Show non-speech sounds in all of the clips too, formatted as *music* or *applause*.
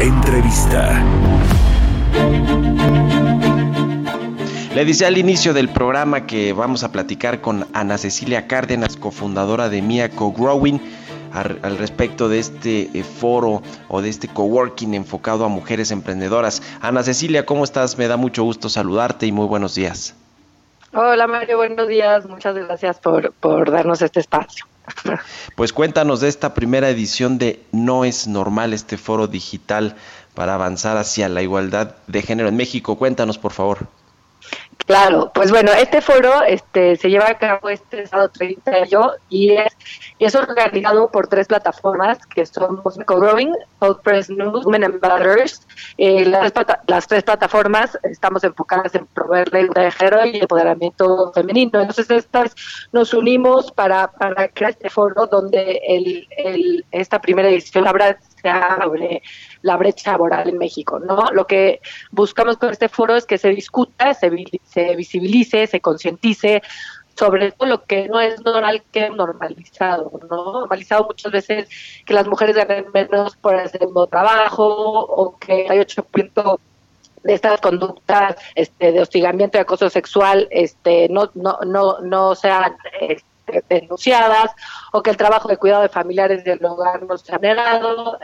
Entrevista. Le decía al inicio del programa que vamos a platicar con Ana Cecilia Cárdenas, cofundadora de Mia Co-Growing, al, al respecto de este eh, foro o de este coworking enfocado a mujeres emprendedoras. Ana Cecilia, ¿cómo estás? Me da mucho gusto saludarte y muy buenos días. Hola Mario, buenos días. Muchas gracias por, por darnos este espacio. Pues cuéntanos de esta primera edición de No es normal, este foro digital para avanzar hacia la igualdad de género en México. Cuéntanos, por favor. Claro, pues bueno, este foro este, se lleva a cabo este sábado 30 de mayo y es, es organizado por tres plataformas que son Co-Growing, Press News, Women and Butters. Eh, las, las, tres plataformas estamos enfocadas en proveer la de género y empoderamiento femenino. Entonces, estas nos unimos para, para crear este foro donde el, el, esta primera edición habrá sobre la brecha laboral en México, ¿no? Lo que buscamos con este foro es que se discuta, se, visibilice, se concientice sobre todo lo que no es normal que normalizado, ¿no? Normalizado muchas veces que las mujeres ganen menos por hacer un trabajo o que hay 8% de estas conductas este, de hostigamiento y acoso sexual este, no, no, no, no sean este, denunciadas o que el trabajo de cuidado de familiares del hogar no se ha negado.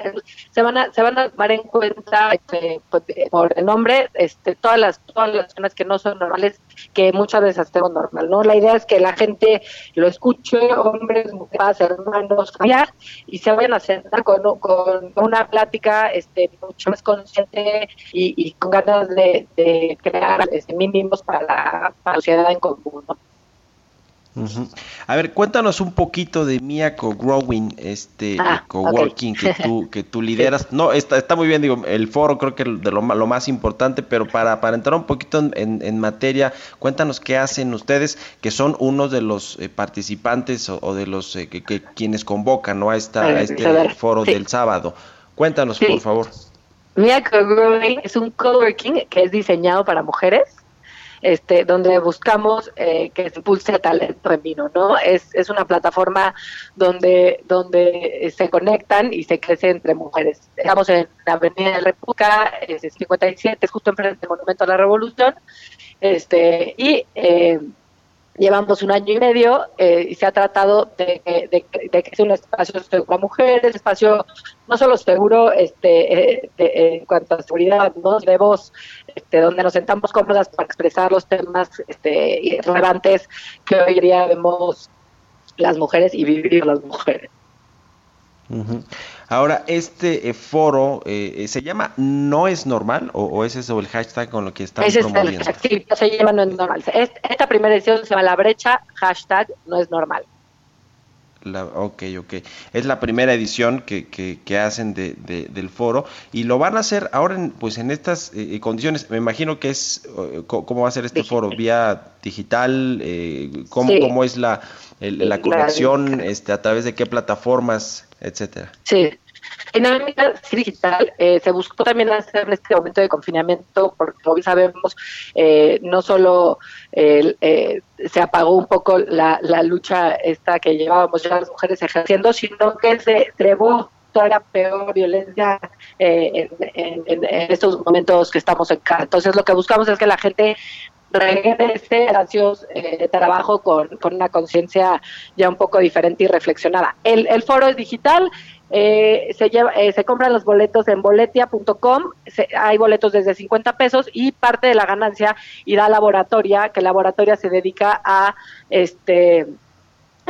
Se van a, se van a tomar en cuenta este, pues, por el nombre este, todas las todas las personas que no son normales, que muchas veces hacemos normal. ¿no? La idea es que la gente lo escuche, hombres, mujeres, hermanos, y se vayan a sentar con, con una plática este, mucho más consciente y, con ganas de, crear este, mínimos para para la sociedad en común. Uh -huh. A ver, cuéntanos un poquito de Mia Co-Growing, este ah, coworking okay. que tú *laughs* que tú lideras. No, está, está muy bien, digo, el foro creo que de lo, lo más importante, pero para, para entrar un poquito en, en, materia, cuéntanos qué hacen ustedes, que son uno de los eh, participantes o, o, de los eh, que, que, quienes convocan ¿no? a, esta, a este ver, foro sí. del sábado. Cuéntanos, sí. por favor. Mia Co-Growing es un coworking que es diseñado para mujeres este, donde buscamos eh, que se impulse talento en vino, ¿no? Es, es una plataforma donde, donde se conectan y se crece entre mujeres. Estamos en la Avenida de la República, es 57, es justo enfrente del Monumento a la Revolución, este, y eh, llevamos un año y medio eh, y se ha tratado de, que sea un espacio seguro para mujeres, espacio no solo seguro este, eh, de, en cuanto a seguridad ¿no? de este, donde nos sentamos cómodas para expresar los temas este, relevantes que hoy día vemos las mujeres y vivir las mujeres. Ahora, este eh, foro eh, se llama No es normal o, o, es eso el hashtag con lo que están Ese promoviendo? Es el, sí, se llama No es normal. Esta primera edición se llama La Brecha, hashtag No es normal. La, ok, ok. Es la primera edición que, que, que hacen de, de, del foro y lo van a hacer ahora en, pues en estas eh, condiciones. Me imagino que es, ¿cómo va a ser este digital. foro? ¿Vía digital? Eh, ¿cómo, sí. ¿Cómo es la, el, la conexión? Este, ¿A través de qué plataformas? Etcétera. Sí, dinámica digital eh, se buscó también hacer en este momento de confinamiento porque hoy sabemos eh, no solo eh, se apagó un poco la, la, lucha esta que llevábamos ya las mujeres ejerciendo sino que se trevó toda la peor violencia en, en, en, estos momentos que estamos en casa. Entonces lo que buscamos es que la gente regrese a espacios eh, trabajo con, con una conciencia ya un poco diferente y reflexionada. El, el foro es digital, eh, se, lleva, eh, se compran los boletos en boletia.com, hay boletos desde 50 pesos y parte de la ganancia irá a laboratoria, que laboratoria se dedica a este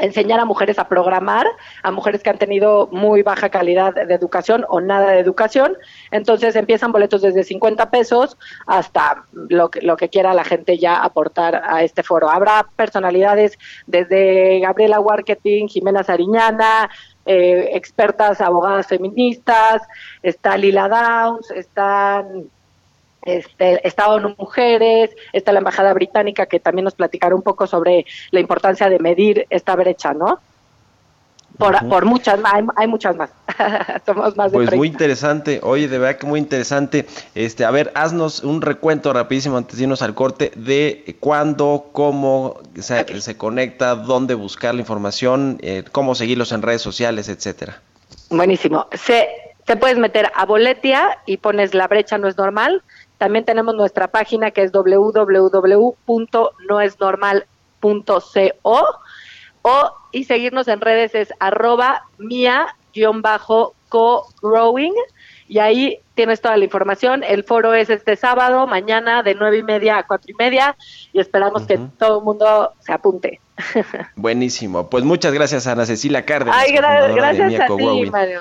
enseñar a mujeres a programar, a mujeres que han tenido muy baja calidad de educación o nada de educación. Entonces empiezan boletos desde 50 pesos hasta lo que, lo que quiera la gente ya aportar a este foro. Habrá personalidades desde Gabriela Marketing, Jimena Sariñana, eh, expertas abogadas feministas, está Lila Downs, están este, está ONU Mujeres, está la Embajada Británica que también nos platicará un poco sobre la importancia de medir esta brecha, ¿no? Por, muchas más, hay, muchas más. *laughs* Somos más de Pues muy interesante, oye, de verdad que muy interesante. Este, a ver, haznos un recuento rapidísimo antes de irnos al corte de cuándo, cómo se, se conecta, dónde buscar la información, eh, cómo seguirlos en redes sociales, etcétera. Buenísimo. Se, te puedes meter a Boletia y pones la brecha no es normal. También tenemos nuestra página que es www.noesnormal.co o y seguirnos en redes es arroba mía-co-growing y ahí tienes toda la información. El foro es este sábado, mañana de nueve y media a cuatro y media y esperamos que todo el mundo se apunte. *laughs* Buenísimo. Pues muchas gracias Ana Cecilia Cárdenas. Ay, gracias a ti, Mario.